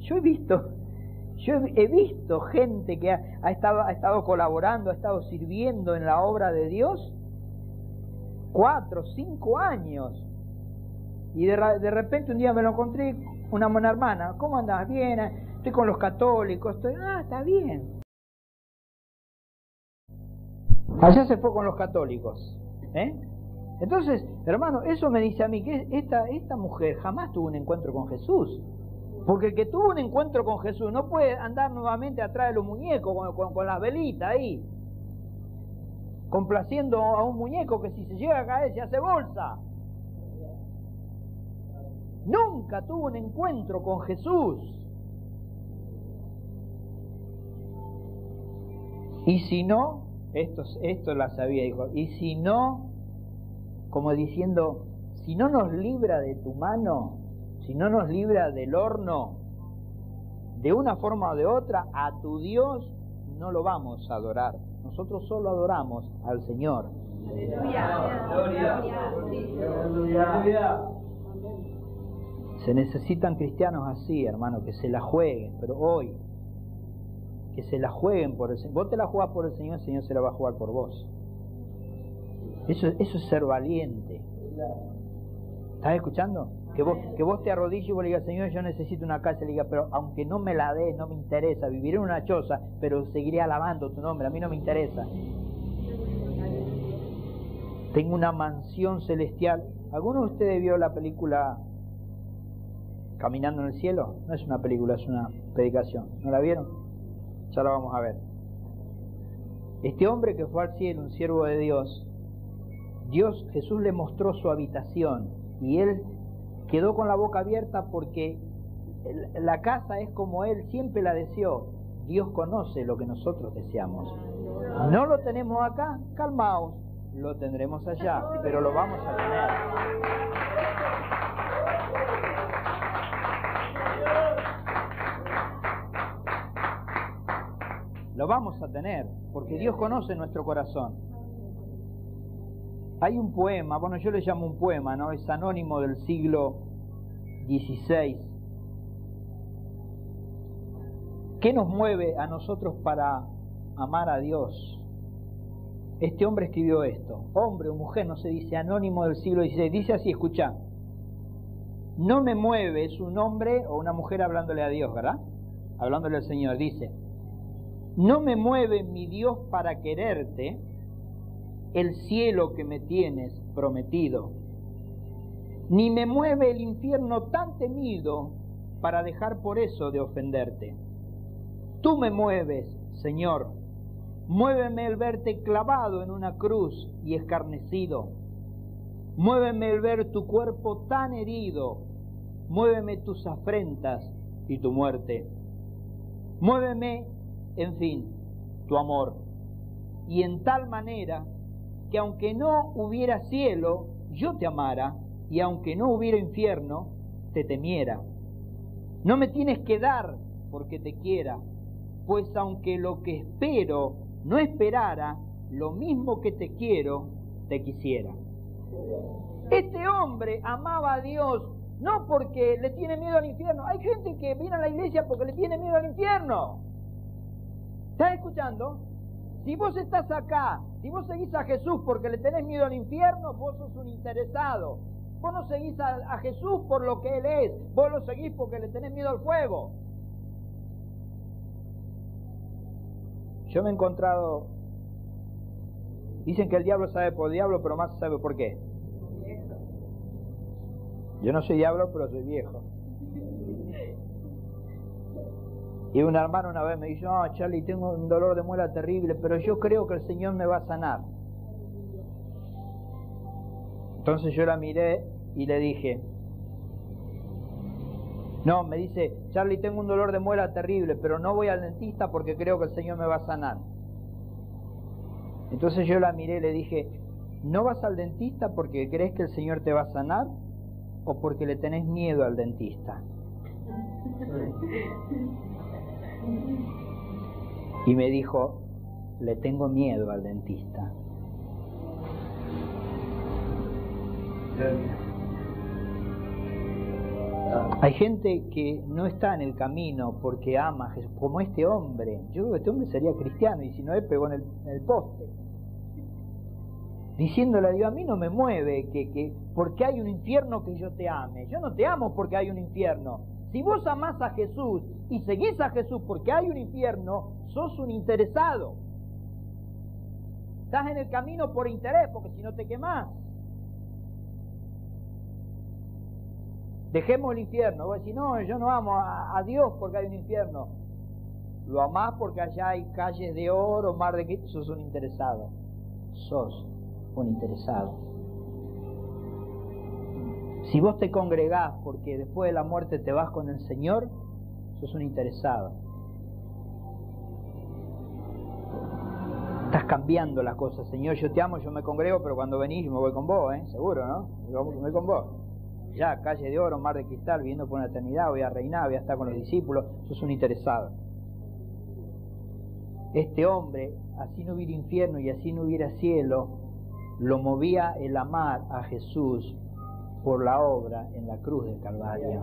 Yo he visto, yo he visto gente que ha, estado, ha estado colaborando, ha estado sirviendo en la obra de Dios cuatro, cinco años. Y de, de repente un día me lo encontré una buena hermana. ¿Cómo andas? Bien estoy con los católicos, estoy, ah, está bien. Allá se fue con los católicos. ¿eh? Entonces, hermano, eso me dice a mí que esta, esta mujer jamás tuvo un encuentro con Jesús. Porque el que tuvo un encuentro con Jesús no puede andar nuevamente atrás de los muñecos con, con, con las velitas ahí. Complaciendo a un muñeco que si se llega a caer se hace bolsa. Nunca tuvo un encuentro con Jesús. Y si no, esto, esto la sabía, dijo, y si no, como diciendo, si no nos libra de tu mano, si no nos libra del horno, de una forma o de otra, a tu Dios no lo vamos a adorar. Nosotros solo adoramos al Señor. Se necesitan cristianos así, hermano, que se la jueguen, pero hoy, que se la jueguen por el Señor. Vos te la jugás por el Señor, el Señor se la va a jugar por vos. Eso, eso es ser valiente. ¿Estás escuchando? Que vos, que vos te arrodilles y vos le digas, Señor, yo necesito una casa, y le digas, pero aunque no me la des, no me interesa, viviré en una choza, pero seguiré alabando tu nombre, a mí no me interesa. Tengo una mansión celestial. ¿Alguno de ustedes vio la película Caminando en el cielo? No es una película, es una predicación. ¿No la vieron? Ya vamos a ver. Este hombre que fue al cielo, un siervo de Dios, Dios, Jesús le mostró su habitación y él quedó con la boca abierta porque la casa es como él siempre la deseó. Dios conoce lo que nosotros deseamos. No lo tenemos acá, calmaos, lo tendremos allá, pero lo vamos a tener. Lo vamos a tener, porque Dios conoce nuestro corazón. Hay un poema, bueno, yo le llamo un poema, ¿no? Es anónimo del siglo XVI. ¿Qué nos mueve a nosotros para amar a Dios? Este hombre escribió esto, hombre o mujer, no se dice anónimo del siglo XVI, dice así, escucha, no me mueve, es un hombre o una mujer hablándole a Dios, ¿verdad? Hablándole al Señor, dice, no me mueve mi Dios para quererte el cielo que me tienes prometido, ni me mueve el infierno tan temido para dejar por eso de ofenderte. Tú me mueves, Señor, muéveme el verte clavado en una cruz y escarnecido, muéveme el ver tu cuerpo tan herido, muéveme tus afrentas y tu muerte, muéveme en fin, tu amor. Y en tal manera que aunque no hubiera cielo, yo te amara, y aunque no hubiera infierno, te temiera. No me tienes que dar porque te quiera, pues aunque lo que espero no esperara, lo mismo que te quiero, te quisiera. Este hombre amaba a Dios no porque le tiene miedo al infierno. Hay gente que viene a la iglesia porque le tiene miedo al infierno. ¿Estás escuchando? Si vos estás acá, si vos seguís a Jesús porque le tenés miedo al infierno, vos sos un interesado. Vos no seguís a, Jesús por lo que Él es, vos lo seguís porque le tenés miedo al fuego. Yo me he encontrado, dicen que el diablo sabe por diablo, pero más sabe por qué. Yo no soy diablo, pero soy viejo. Y un hermano una vez me dijo, no, Charlie, tengo un dolor de muela terrible, pero yo creo que el Señor me va a sanar. Entonces yo la miré y le dije, no, me dice, Charlie, tengo un dolor de muela terrible, pero no voy al dentista porque creo que el Señor me va a sanar. Entonces yo la miré y le dije, ¿no vas al dentista porque crees que el Señor te va a sanar o porque le tenés miedo al dentista? Y me dijo, le tengo miedo al dentista. Hay gente que no está en el camino porque ama a Jesús, como este hombre. Yo creo que este hombre sería cristiano y si no, él pegó en el, poste. Diciéndole a Dios, a mí no me mueve que, que porque hay un infierno que yo te ame. Yo no te amo porque hay un infierno. Si vos amás a Jesús y seguís a Jesús porque hay un infierno, sos un interesado. Estás en el camino por interés, porque si no te quemás. Dejemos el infierno. Vos decís, no, yo no amo a, Dios porque hay un infierno. Lo amás porque allá hay calles de oro, mar de Cristo, sos un interesado. Sos un interesado. Si vos te congregás porque después de la muerte te vas con el Señor, sos un interesado. Estás cambiando las cosas. Señor, yo te amo, yo me congrego, pero cuando venís yo me voy con vos, ¿eh? Seguro, ¿no? Me voy con vos. Ya, calle de oro, mar de cristal, viviendo por una eternidad, voy a reinar, voy a estar con los discípulos, sos un interesado. Este hombre, así no hubiera infierno y así no hubiera cielo, lo movía el amar a Jesús por la obra en la cruz del Calvario.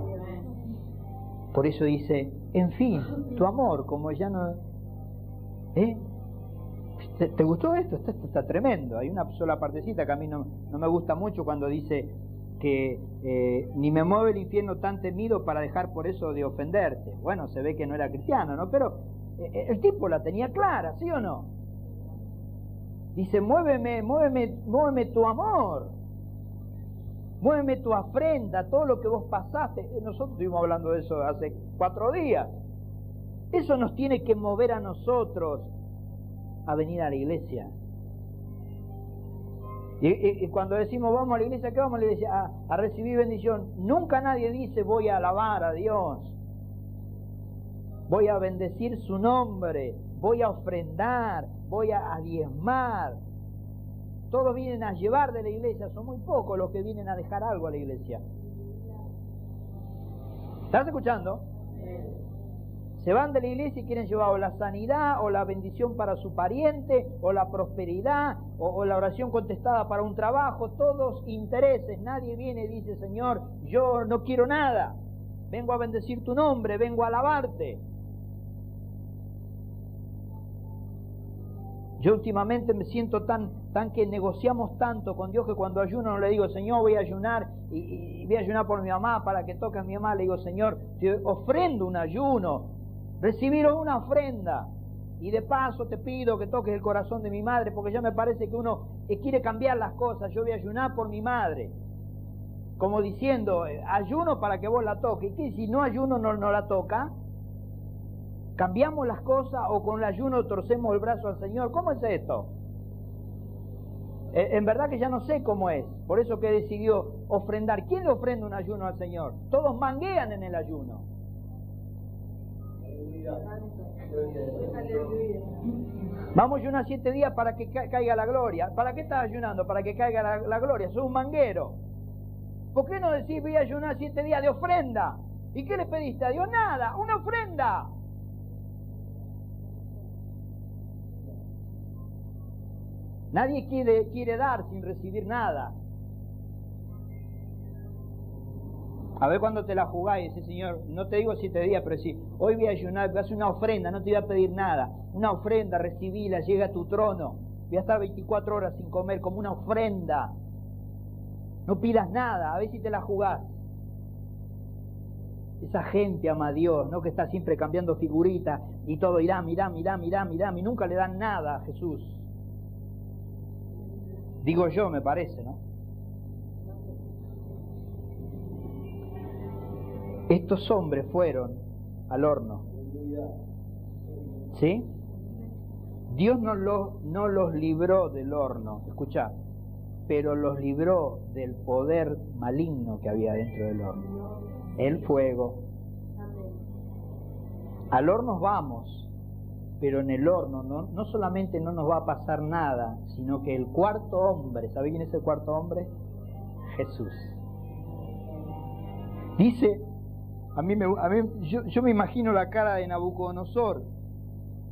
Por eso dice, en fin, tu amor, como ya no... ¿Eh? ¿Te, gustó esto? Esto, está tremendo. Hay una sola partecita que a mí no, no me gusta mucho cuando dice que eh, ni me mueve el infierno tan temido para dejar por eso de ofenderte. Bueno, se ve que no era cristiano, ¿no? Pero eh, el tipo la tenía clara, ¿sí o no? Dice, muéveme, muéveme, muéveme tu amor. Muéveme tu afrenta, todo lo que vos pasaste. Eh, nosotros estuvimos hablando de eso hace cuatro días. Eso nos tiene que mover a nosotros a venir a la iglesia. Y, cuando decimos vamos a la iglesia, ¿qué vamos a la iglesia? A, a recibir bendición. Nunca nadie dice voy a alabar a Dios. Voy a bendecir su nombre. Voy a ofrendar. Voy a diezmar todos vienen a llevar de la iglesia, son muy pocos los que vienen a dejar algo a la iglesia. ¿Estás escuchando? Se van de la iglesia y quieren llevar o la sanidad, o la bendición para su pariente, o la prosperidad, o, la oración contestada para un trabajo, todos intereses. Nadie viene y dice, Señor, yo no quiero nada. Vengo a bendecir tu nombre, vengo a alabarte. Yo últimamente me siento tan, tan que negociamos tanto con Dios que cuando ayuno no le digo, Señor, voy a ayunar y, voy a ayunar por mi mamá para que toque a mi mamá. Le digo, Señor, ofrendo un ayuno, recibir una ofrenda. Y de paso te pido que toques el corazón de mi madre, porque ya me parece que uno eh, quiere cambiar las cosas. Yo voy a ayunar por mi madre. Como diciendo, eh, ayuno para que vos la toques. ¿Y qué si no ayuno no, no la toca? ¿Cambiamos las cosas o con el ayuno torcemos el brazo al Señor? ¿Cómo es esto? En verdad que ya no sé cómo es. Por eso que decidió ofrendar. ¿Quién le ofrenda un ayuno al Señor? Todos manguean en el ayuno. Vamos a ayunar siete días para que caiga la gloria. ¿Para qué estás ayunando? Para que caiga la, la gloria. Sos un manguero. ¿Por qué no decís voy a ayunar siete días de ofrenda? ¿Y qué le pediste a Dios? Nada, una ofrenda. Nadie quiere, quiere dar sin recibir nada. A ver cuando te la jugáis, Señor, no te digo siete días, pero sí, hoy voy a ayunar, voy a hacer una ofrenda, no te voy a pedir nada. Una ofrenda, recibíla, llega a tu trono. Voy a estar 24 horas sin comer como una ofrenda. No pidas nada, a ver si te la jugás. esa gente ama a Dios, ¿no? Que está siempre cambiando figuritas y todo, irá, mirá, mirá, mirá, mirá, y nunca le dan nada a Jesús. Digo yo, me parece, ¿no? Estos hombres fueron al horno. ¿Sí? Dios no los, no los libró del horno, escuchá, pero los libró del poder maligno que había dentro del horno. El fuego. Al horno vamos, pero en el horno no, no solamente no nos va a pasar nada, sino que el cuarto hombre, ¿sabe quién es el cuarto hombre? Jesús. Dice, a mí, me, a mí yo, yo me imagino la cara de Nabucodonosor,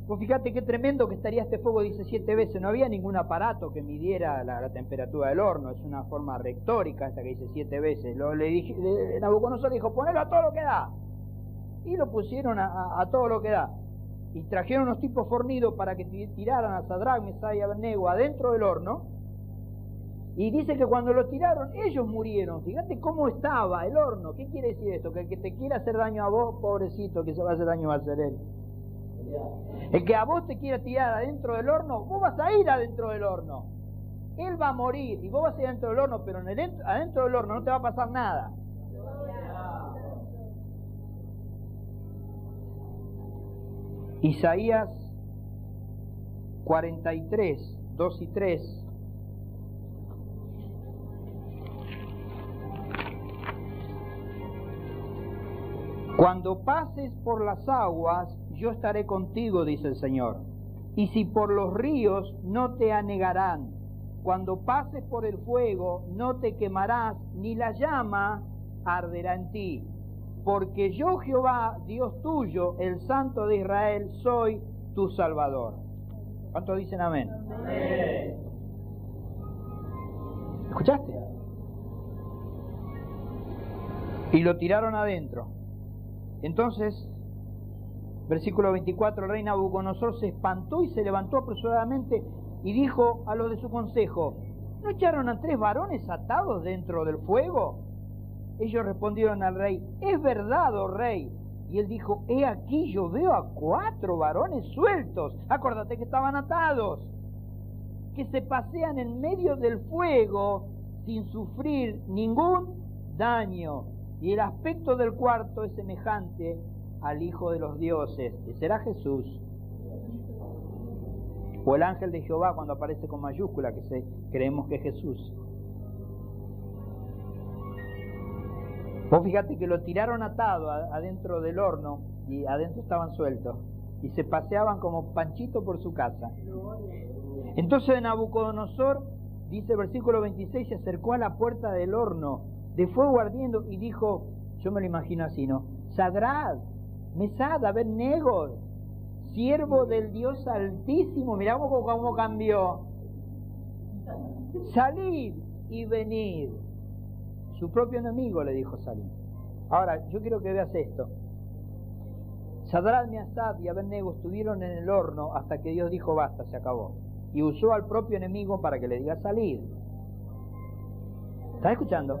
Vos fíjate qué tremendo que estaría este fuego, dice siete veces. No había ningún aparato que midiera la, temperatura del horno. Es una forma retórica esta que dice siete veces. Lo, le Nabucodonosor dijo, ponelo a todo lo que da. Y lo pusieron a, todo lo que da. Y trajeron unos tipos fornidos para que tiraran a Sadrach, Mesai y Abednego adentro del horno. Y dice que cuando lo tiraron, ellos murieron. Fíjate cómo estaba el horno. ¿Qué quiere decir esto? Que el que te quiera hacer daño a vos, pobrecito, que se va a hacer daño va a ser él. El que a vos te quiera tirar adentro del horno, vos vas a ir adentro del horno. Él va a morir y vos vas a ir adentro del horno, pero en el, adentro del horno no te va a pasar nada. Isaías 43, 2 y 3 Cuando pases por las aguas, yo estaré contigo, dice el Señor. Y si por los ríos, no te anegarán. Cuando pases por el fuego, no te quemarás, ni la llama arderá en ti. Porque yo, Jehová, Dios tuyo, el Santo de Israel, soy tu Salvador. ¿Cuántos dicen amén? amén. ¿Escuchaste? Y lo tiraron adentro. Entonces, versículo 24, el rey Nabucodonosor se espantó y se levantó apresuradamente y dijo a los de su consejo, ¿no echaron a tres varones atados dentro del fuego? Ellos respondieron al rey, es verdad, oh rey. Y él dijo, he aquí yo veo a cuatro varones sueltos, acuérdate que estaban atados, que se pasean en medio del fuego sin sufrir ningún daño y el aspecto del cuarto es semejante al Hijo de los dioses, que será Jesús. O el ángel de Jehová cuando aparece con mayúscula, que se, creemos que es Jesús. Vos fíjate que lo tiraron atado adentro del horno y adentro estaban sueltos y se paseaban como panchito por su casa. Entonces Nabucodonosor, dice versículo 26, se acercó a la puerta del horno de fuego ardiendo y dijo, yo me lo imagino así, ¿no? Sadrad, Mesad, Abednego, siervo del Dios Altísimo, miramos cómo cambió. Salid y venid. Su propio enemigo le dijo salir. Ahora, yo quiero que veas esto. Sadrad, Mesad y Abednego estuvieron en el horno hasta que Dios dijo basta, se acabó. Y usó al propio enemigo para que le diga salir. ¿Estás escuchando?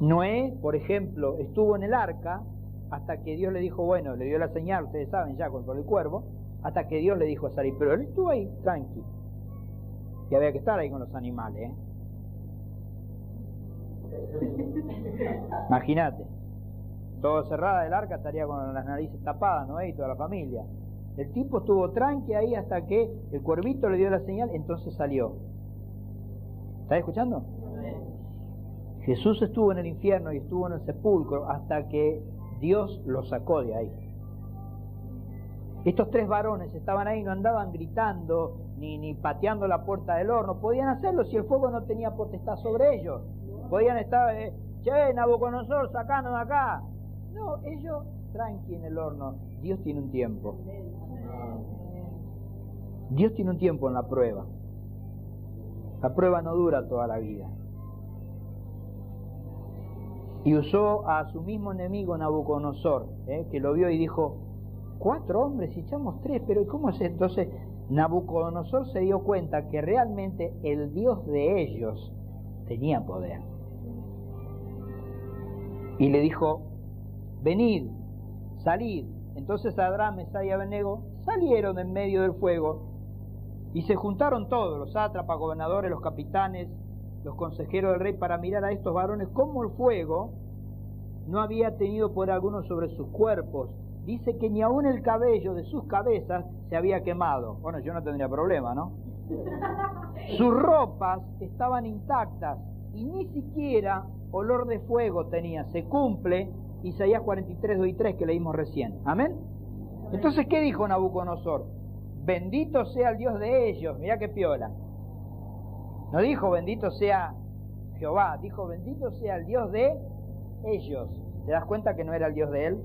Noé, por ejemplo, estuvo en el arca hasta que Dios le dijo, bueno, le dio la señal, ustedes saben ya con, el cuervo, hasta que Dios le dijo salir, pero él estuvo ahí tranqui. Y había que estar ahí con los animales. ¿eh? Imagínate, todo cerrada el arca estaría con las narices tapadas, ¿no? Y toda la familia. El tipo estuvo tranqui ahí hasta que el cuervito le dio la señal, entonces salió. ¿Estás escuchando? Jesús estuvo en el infierno y estuvo en el sepulcro hasta que Dios lo sacó de ahí. Estos tres varones estaban ahí, no andaban gritando ni, ni pateando la puerta del horno. Podían hacerlo si el fuego no tenía potestad sobre ellos. Podían estar, eh, che, Nabucodonosor, sacanos de acá. No, ellos tranqui en el horno. Dios tiene un tiempo. Dios tiene un tiempo en la prueba. La prueba no dura toda la vida y usó a su mismo enemigo Nabucodonosor, ¿eh? que lo vio y dijo, cuatro hombres echamos tres, pero ¿cómo es? Entonces Nabucodonosor se dio cuenta que realmente el Dios de ellos tenía poder. Y le dijo, venid, salid. Entonces Adrán, Mesá y Abednego salieron en medio del fuego y se juntaron todos, los sátrapas, gobernadores, los capitanes, los consejeros del rey, para mirar a estos varones cómo el fuego no había tenido poder alguno sobre sus cuerpos. Dice que ni aun el cabello de sus cabezas se había quemado. Bueno, yo no tendría problema, ¿no? Sus ropas estaban intactas y ni siquiera olor de fuego tenía. Se cumple Isaías 43, 2 y 3 que leímos recién. Amén. Entonces, ¿qué dijo Nabucodonosor? Bendito sea el Dios de ellos. Mirá qué piola. No dijo bendito sea Jehová, dijo bendito sea el Dios de ellos. ¿Te das cuenta que no era el Dios de él?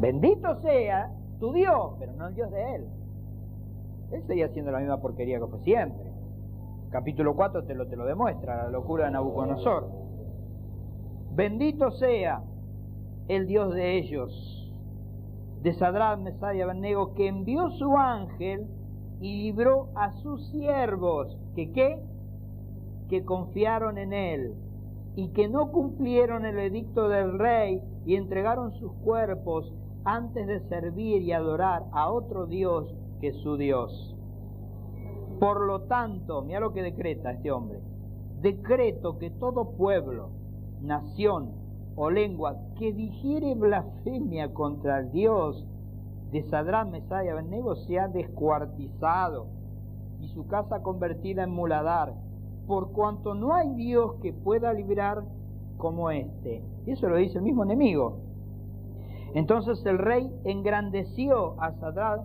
Bendito sea tu Dios, pero no el Dios de él. Él seguía haciendo la misma porquería que fue siempre. Capítulo 4 te lo, te lo demuestra, la locura de Nabucodonosor. Bendito sea el Dios de ellos, de Sadrach, Mesá y Abednego, que envió su ángel y libró a sus siervos, que qué? Que confiaron en él y que no cumplieron el edicto del rey y entregaron sus cuerpos antes de servir y adorar a otro Dios que su Dios. Por lo tanto, mira lo que decreta este hombre, decreto que todo pueblo, nación o lengua que digiere blasfemia contra el Dios de Sadrán, Mesá y Abednego ha descuartizado y su casa convertida en muladar, por cuanto no hay Dios que pueda librar como este. Eso lo dice el mismo enemigo. Entonces el rey engrandeció a Sadrán,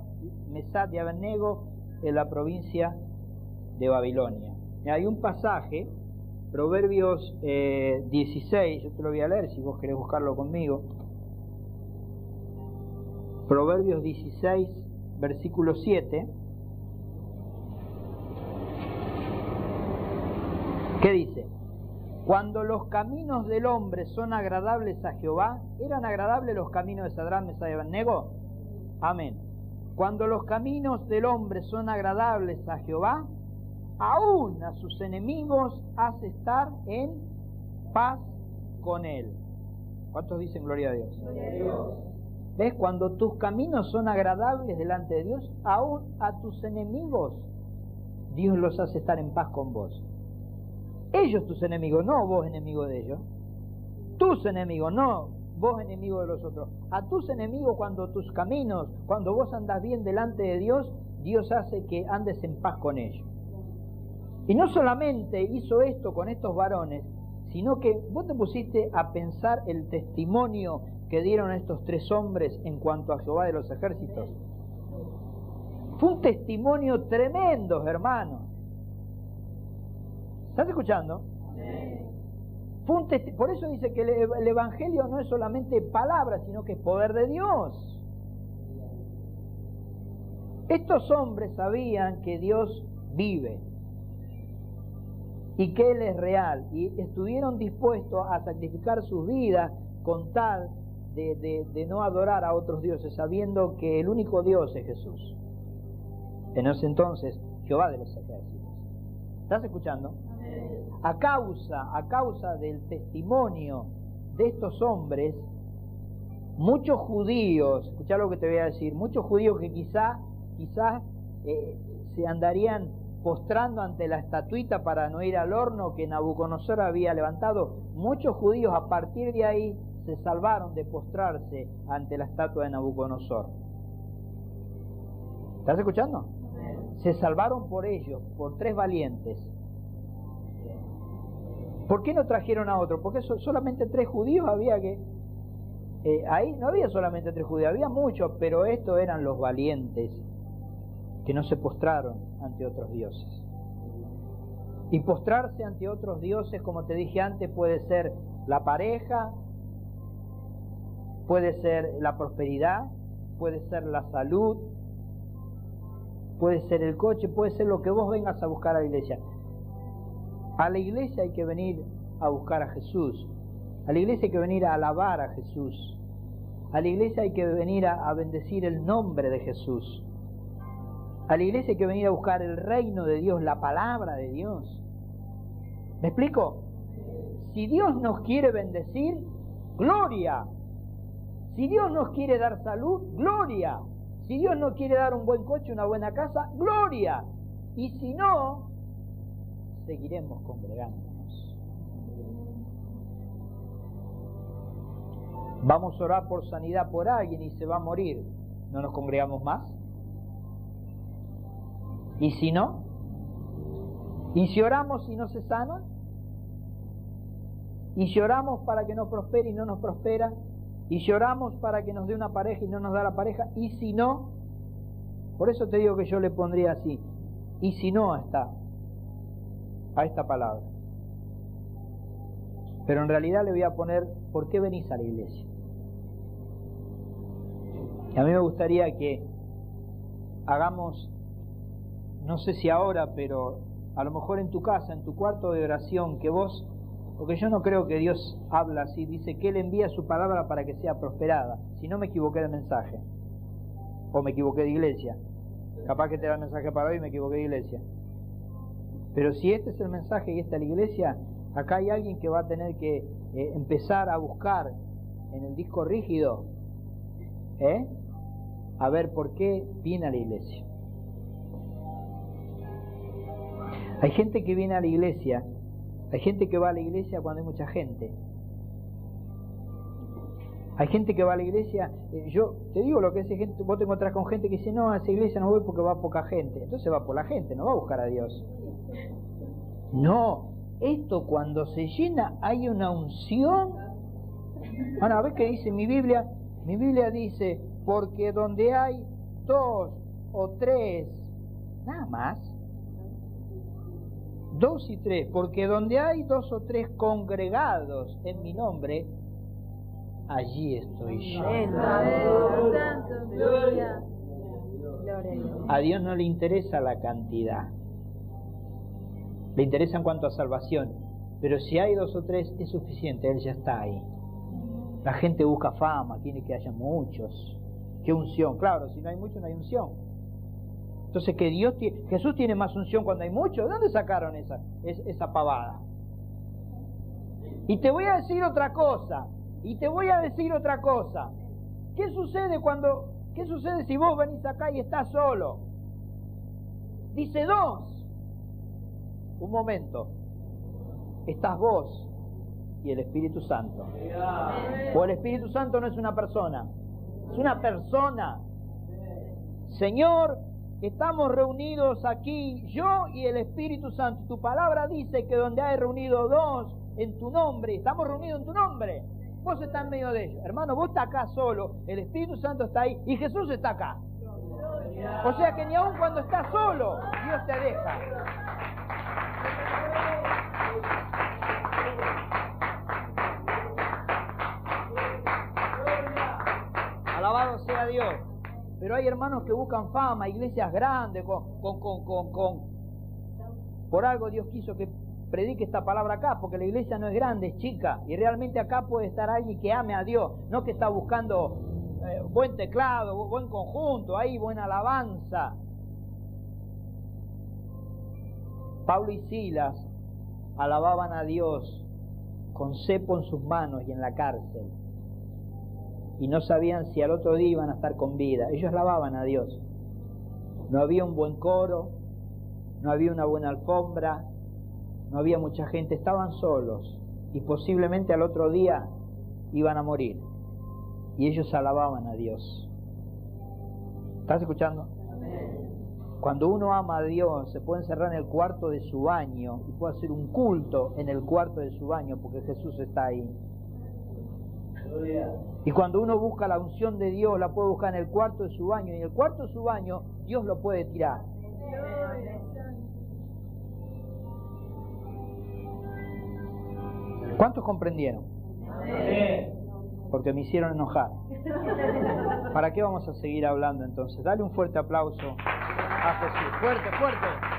Mesá y Abednego en la provincia de Babilonia. Hay un pasaje, Proverbios 16, eh, yo te lo voy a leer si vos querés buscarlo conmigo. Proverbios 16, versículo 7. ¿Qué dice? Cuando los caminos del hombre son agradables a Jehová, ¿eran agradables los caminos de Sadrán, Mesá y Abednego? Amén. Cuando los caminos del hombre son agradables a Jehová, aún a sus enemigos hace estar en paz con él. ¿Cuántos dicen gloria a Dios? Gloria a Dios. ¿Ves? Cuando tus caminos son agradables delante de Dios, aún a tus enemigos, Dios los hace estar en paz con vos. Ellos tus enemigos, no vos enemigo de ellos. Tus enemigos, no vos enemigo de los otros. A tus enemigos cuando tus caminos, cuando vos andas bien delante de Dios, Dios hace que andes en paz con ellos. Y no solamente hizo esto con estos varones, sino que vos te pusiste a pensar el testimonio que dieron estos tres hombres en cuanto a Jehová de los ejércitos. Fue un testimonio tremendo, hermanos. ¿Estás escuchando? Fue un Por eso dice que el Evangelio no es solamente palabra, sino que es poder de Dios. Estos hombres sabían que Dios vive y que Él es real y estuvieron dispuestos a sacrificar sus vidas con tal de, no adorar a otros dioses, sabiendo que el único Dios es Jesús. En ese entonces, Jehová de los ejércitos. ¿Estás escuchando? A causa, a causa del testimonio de estos hombres, muchos judíos, escucha lo que te voy a decir, muchos judíos que quizá, quizás eh, se andarían postrando ante la estatuita para no ir al horno que Nabucodonosor había levantado, muchos judíos a partir de ahí se salvaron de postrarse ante la estatua de Nabucodonosor. ¿Estás escuchando? Se salvaron por ellos, por tres valientes. ¿Por qué no trajeron a otro? Porque solamente tres judíos había que... Eh, ahí no había solamente tres judíos, había muchos, pero estos eran los valientes que no se postraron ante otros dioses. Y postrarse ante otros dioses, como te dije antes, puede ser la pareja, Puede ser la prosperidad, puede ser la salud, puede ser el coche, puede ser lo que vos vengas a buscar a la iglesia. A la iglesia hay que venir a buscar a Jesús. A la iglesia hay que venir a alabar a Jesús. A la iglesia hay que venir a, bendecir el nombre de Jesús. A la iglesia que venir a buscar el reino de Dios, la palabra de Dios. ¿Me explico? Si Dios nos quiere bendecir, gloria. Si Dios nos quiere dar salud, gloria. Si Dios nos quiere dar un buen coche, una buena casa, gloria. Y si no, seguiremos congregándonos. Vamos a orar por sanidad por alguien y se va a morir. ¿No nos congregamos más? ¿Y si no? ¿Y si oramos y no se sana? ¿Y si oramos para que nos prospere y no nos prospera? ¿Y si oramos para que nos dé una pareja y no nos da la pareja? ¿Y si no? Por eso te digo que yo le pondría así. ¿Y si no está? a esta palabra. Pero en realidad le voy a poner, ¿por qué venís a la iglesia? a mí me gustaría que hagamos, no sé si ahora, pero a lo mejor en tu casa, en tu cuarto de oración, que vos, porque yo no creo que Dios habla así, dice que Él envía su palabra para que sea prosperada. Si no me equivoqué de mensaje, o me equivoqué de iglesia, capaz que te da el mensaje para hoy y me equivoqué de iglesia. Pero si este es el mensaje y esta es la iglesia, acá hay alguien que va a tener que eh, empezar a buscar en el disco rígido, ¿eh? a ver por qué viene a la iglesia. Hay gente que viene a la iglesia, hay gente que va a la iglesia cuando hay mucha gente. Hay gente que va a la iglesia, eh, yo te digo lo que es gente, vos te encontrás con gente que dice, no, a esa iglesia no voy porque va poca gente. Entonces va por la gente, no va a buscar a Dios. No, esto cuando se llena hay una unción. Bueno, a ver qué dice mi Biblia. Mi Biblia dice, porque donde hay dos o tres, nada más, dos y tres, porque donde hay dos o tres congregados en mi nombre, allí estoy yo. A Dios no le interesa la cantidad le interesa en cuanto a salvación, pero si hay dos o tres es suficiente, Él ya está ahí. La gente busca fama, tiene que haya muchos. ¿Qué unción? Claro, si no hay muchos no hay unción. Entonces que Dios Jesús tiene más unción cuando hay muchos. ¿De dónde sacaron esa, esa pavada? Y te voy a decir otra cosa. Y te voy a decir otra cosa. ¿Qué sucede cuando, qué sucede si vos venís acá y estás solo? Dice dos un momento, estás vos y el Espíritu Santo. O el Espíritu Santo no es una persona, es una persona. Señor, estamos reunidos aquí, yo y el Espíritu Santo. Tu palabra dice que donde hay reunido dos en tu nombre, estamos reunidos en tu nombre. Vos estás en medio de ellos. Hermano, vos estás acá solo, el Espíritu Santo está ahí y Jesús está acá. O sea que ni aun cuando estás solo, Dios te deja. Alabado sea Dios. Pero hay hermanos que buscan fama, iglesias grandes, con, con, con, con, Por algo Dios quiso que predique esta palabra acá, porque la iglesia no es grande, es chica. Y realmente acá puede estar alguien que ame a Dios, no que está buscando eh, buen teclado, buen conjunto, ahí buena alabanza. Pablo y Silas alababan a Dios con cepo en sus manos y en la cárcel. Y no sabían si al otro día iban a estar con vida. Ellos alababan a Dios. No había un buen coro, no había una buena alfombra, no había mucha gente, estaban solos y posiblemente al otro día iban a morir. Y ellos alababan a Dios. ¿Estás escuchando? Cuando uno ama a Dios, se puede encerrar en el cuarto de su baño y puede hacer un culto en el cuarto de su baño porque Jesús está ahí. Y cuando uno busca la unción de Dios, la puede buscar en el cuarto de su baño y en el cuarto de su baño Dios lo puede tirar. ¿Cuántos comprendieron? Porque me hicieron enojar. ¿Para qué vamos a seguir hablando entonces? Dale un fuerte aplauso a Jesús. Fuerte, fuerte.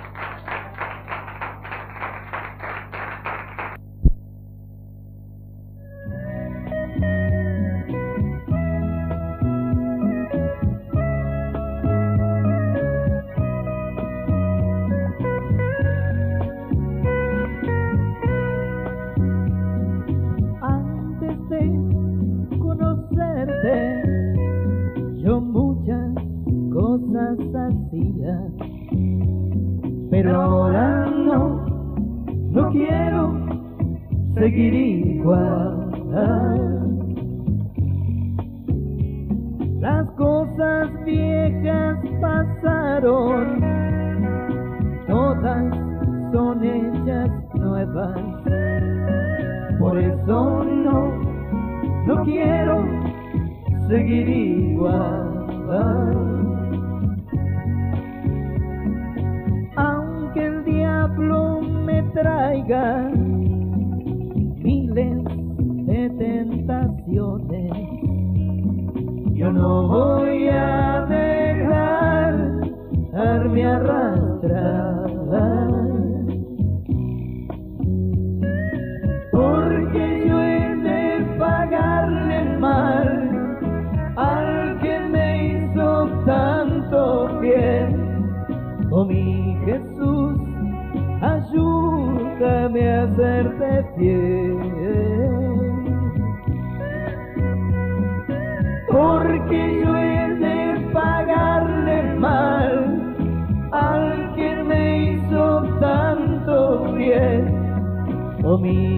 Oh